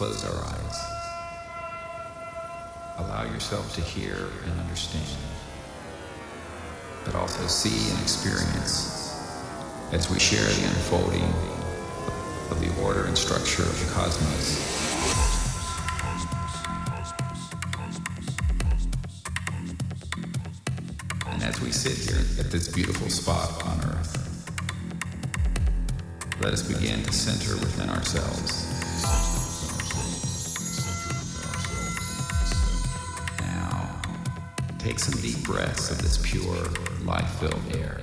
close our eyes. Allow yourself to hear and understand, but also see and experience as we share the unfolding of the order and structure of the cosmos. And as we sit here at this beautiful spot on Earth, let us begin to center within ourselves. Take some deep breaths of this pure, life-filled air,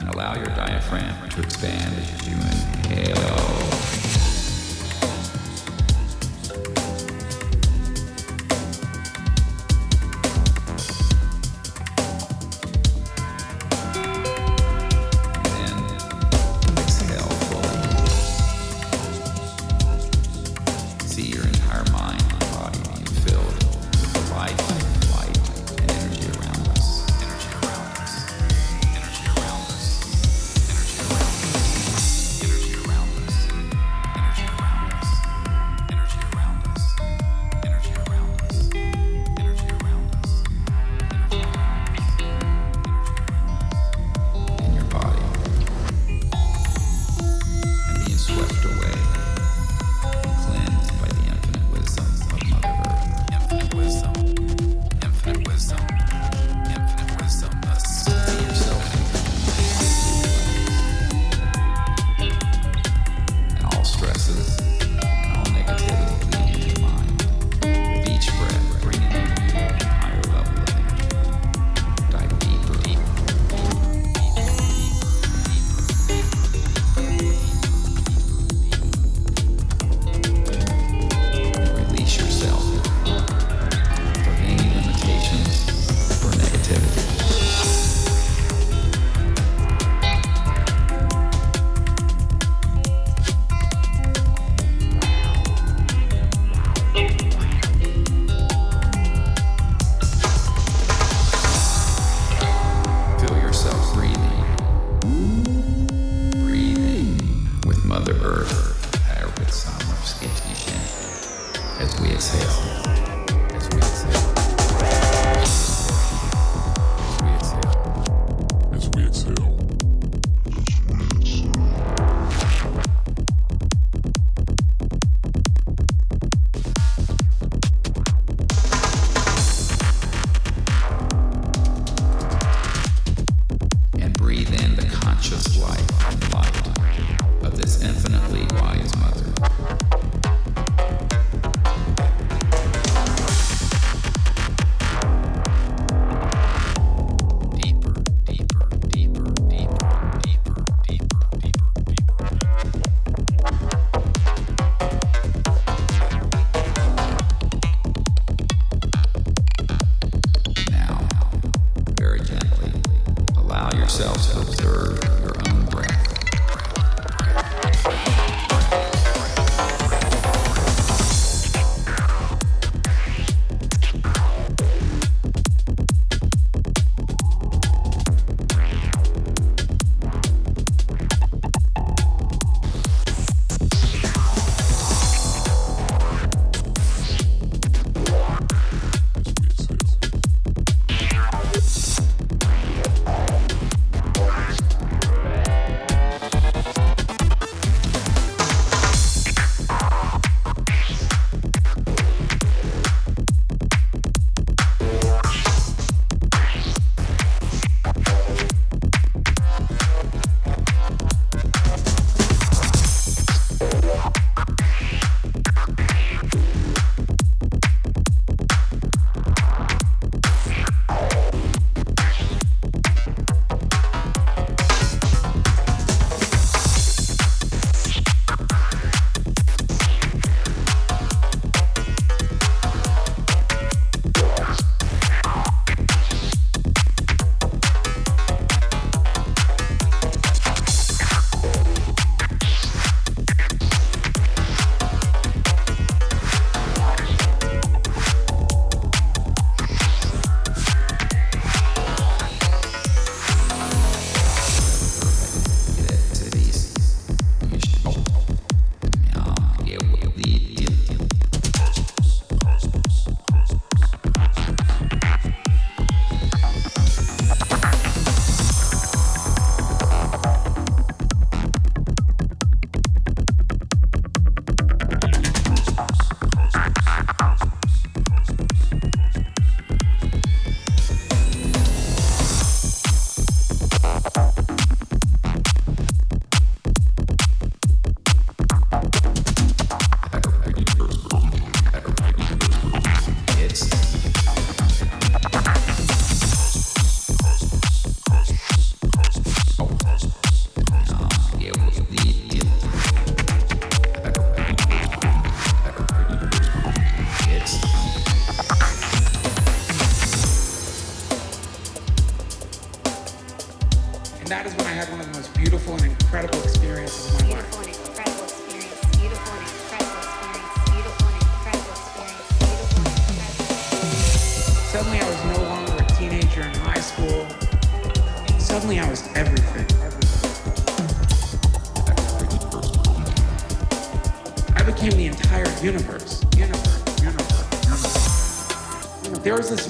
and allow your diaphragm to expand as you inhale.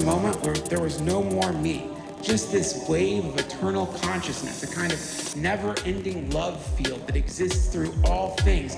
Moment where there was no more me just this wave of eternal consciousness, a kind of never ending love field that exists through all things.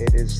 It is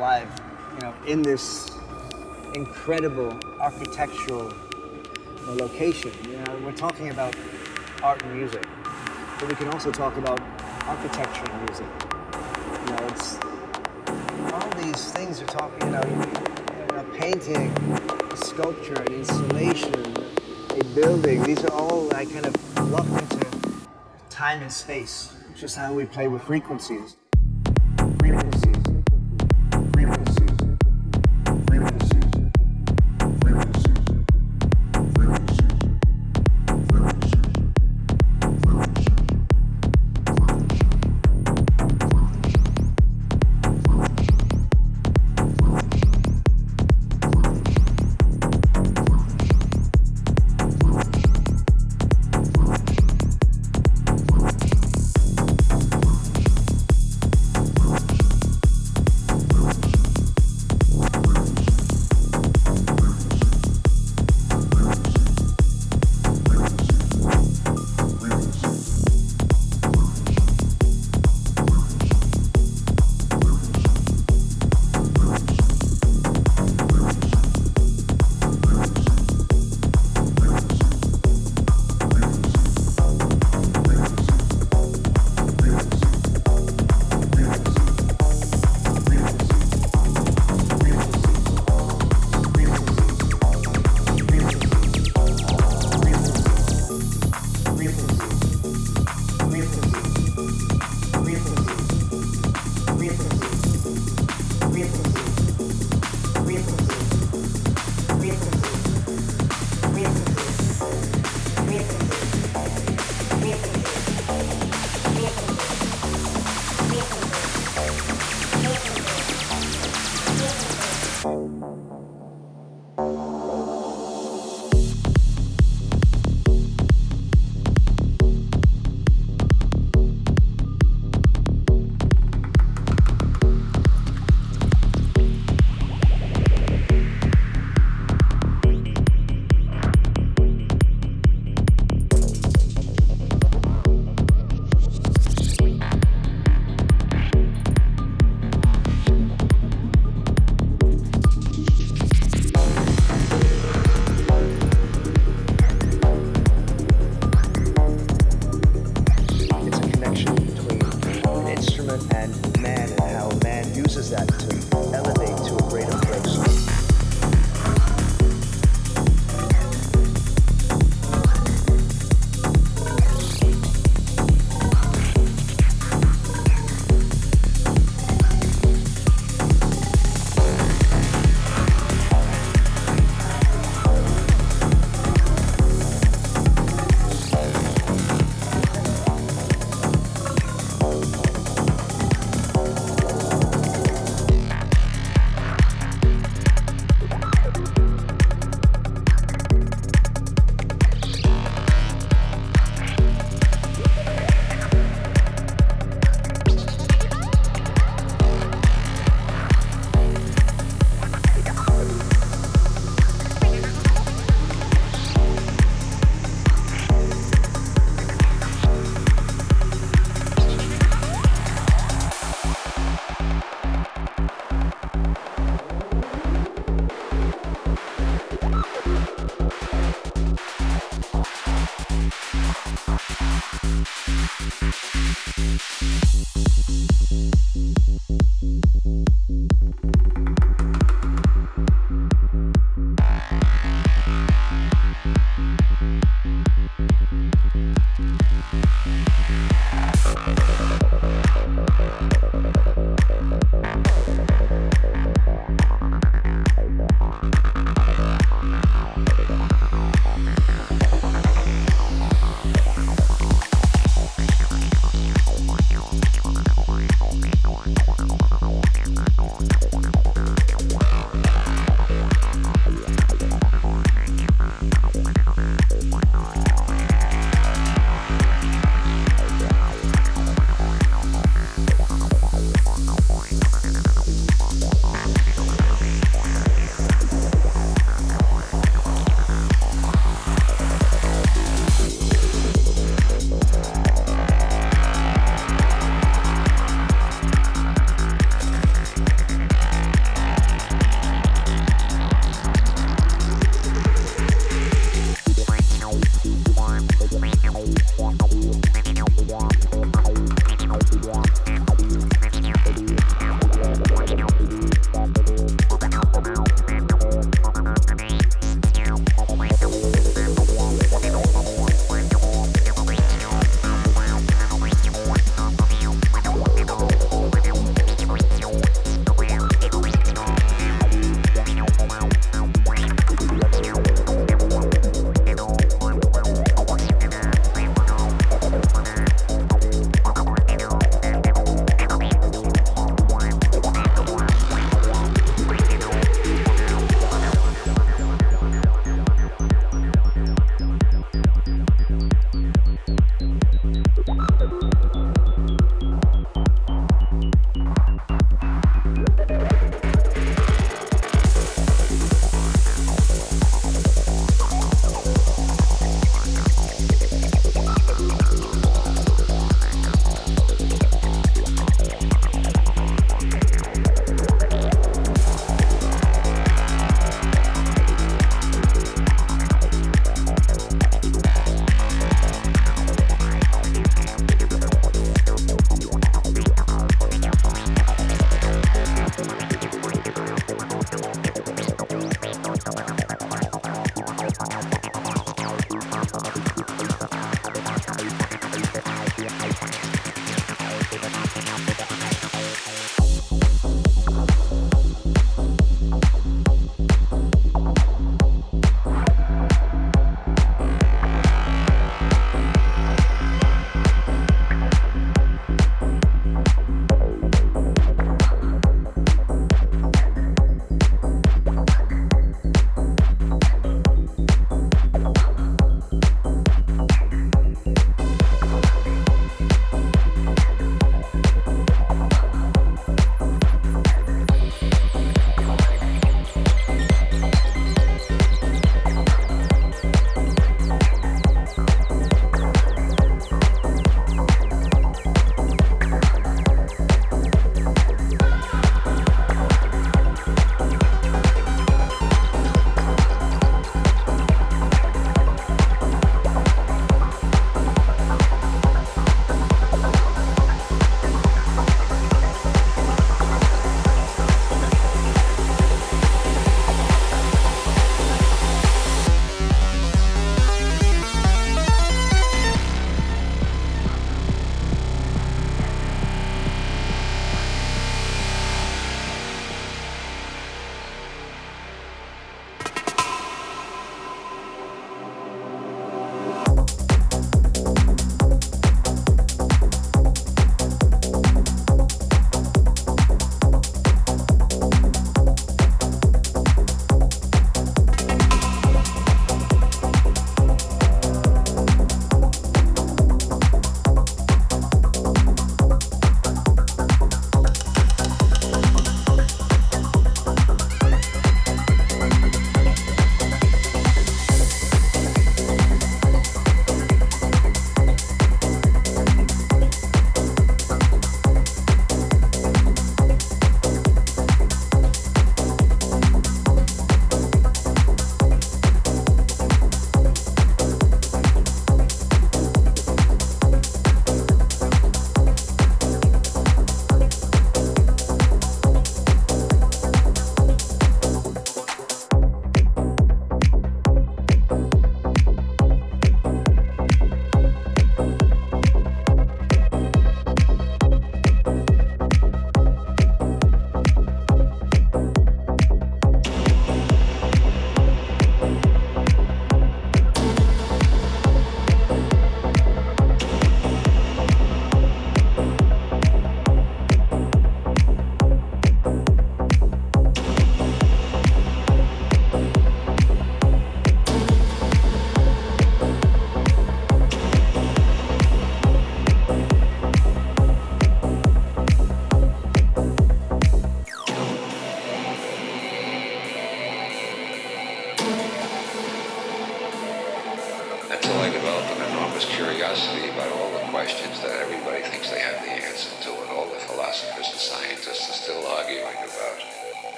Live, you know, in this incredible architectural location. You know, we're talking about art and music, but we can also talk about architecture and music. You know, it's all these things are talking. You know, a painting, a sculpture, an installation, a building. These are all like kind of locked into time and space. It's just how we play with. Frequencies. Frequencies.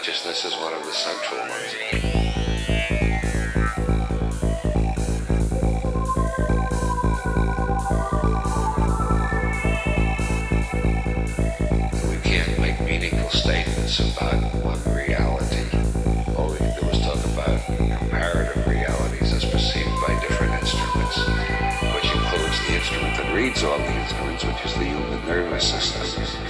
Consciousness is one of the central ones. We can't make meaningful statements about one reality. All we can do is talk about comparative realities as perceived by different instruments, which includes the instrument that reads all the instruments, which is the human nervous system.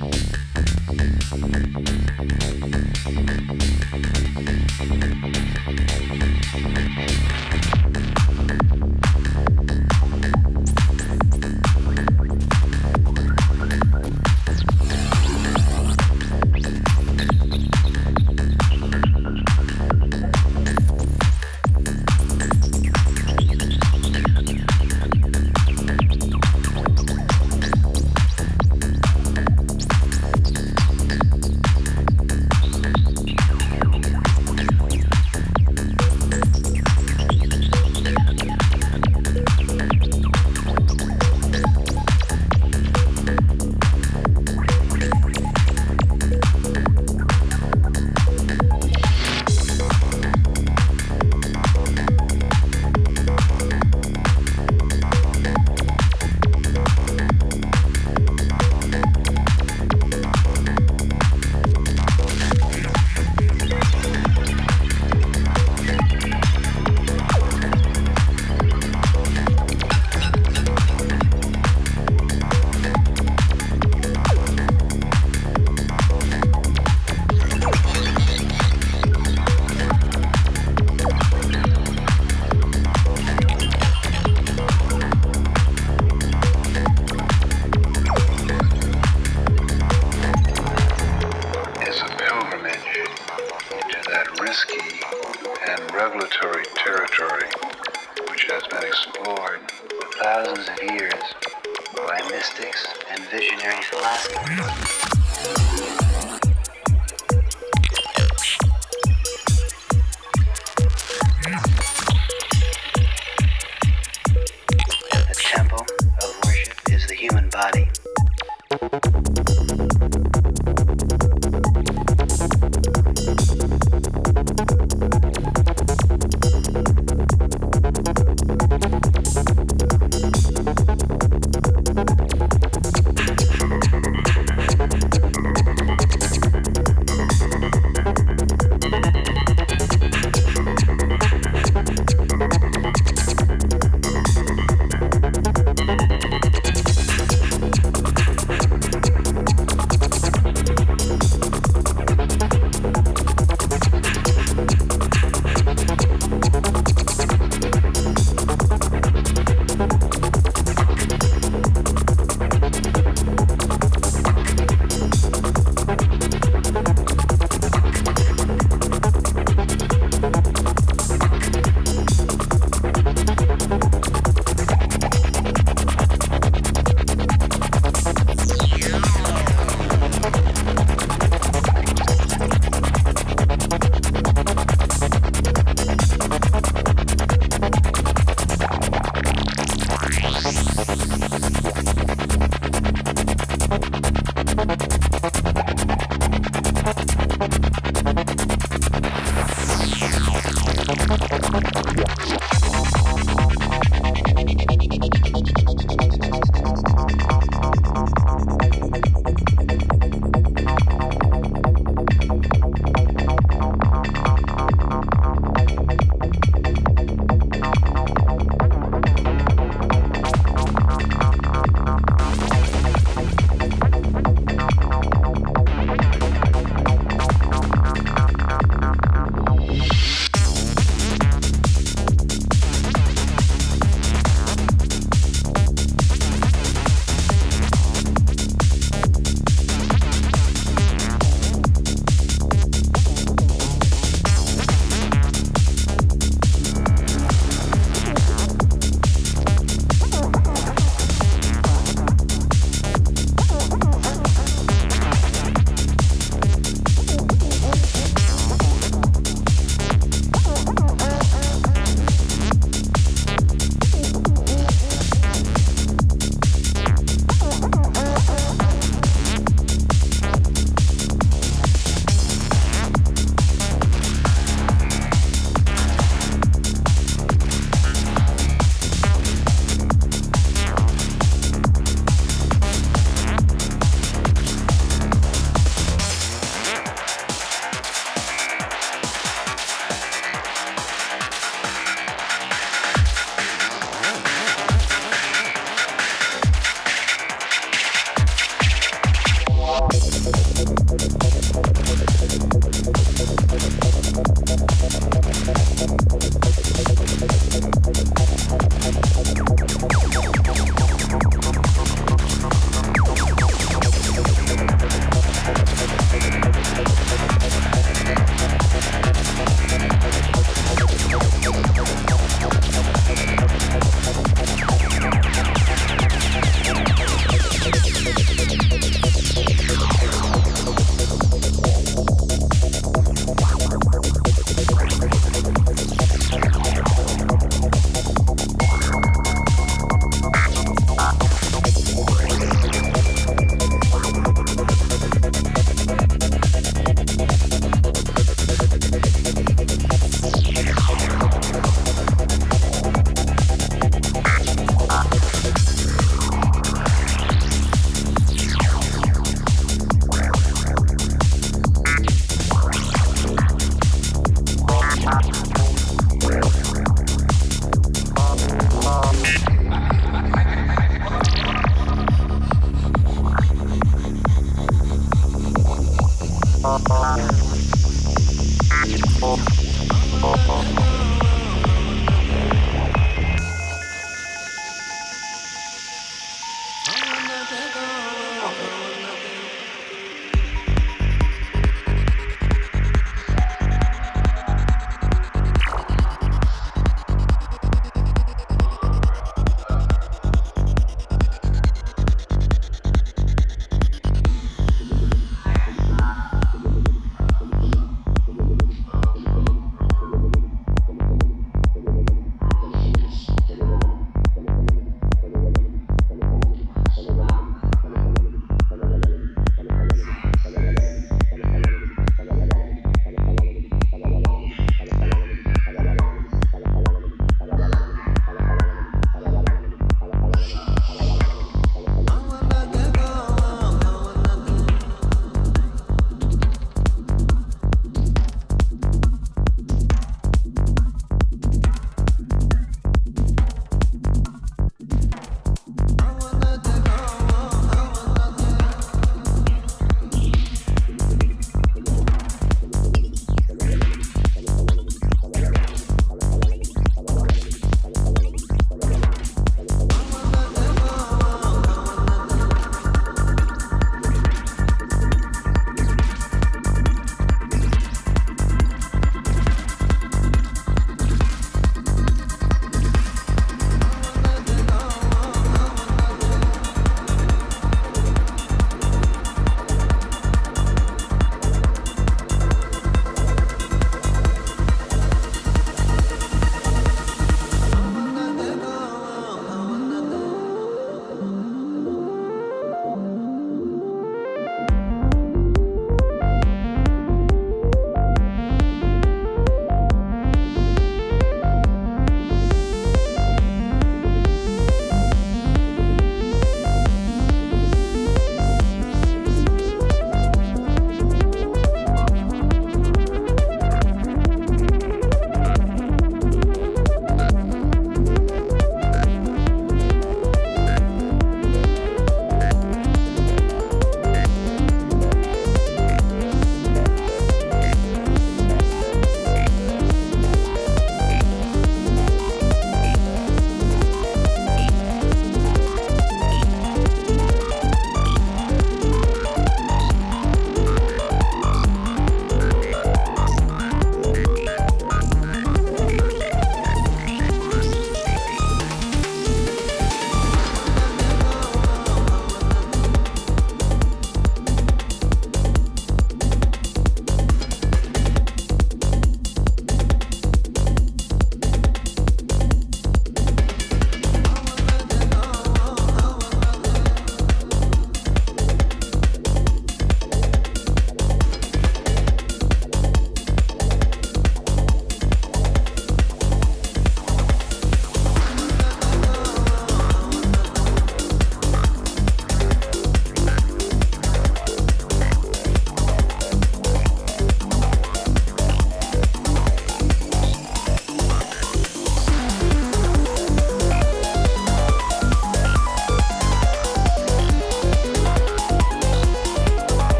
Thank you.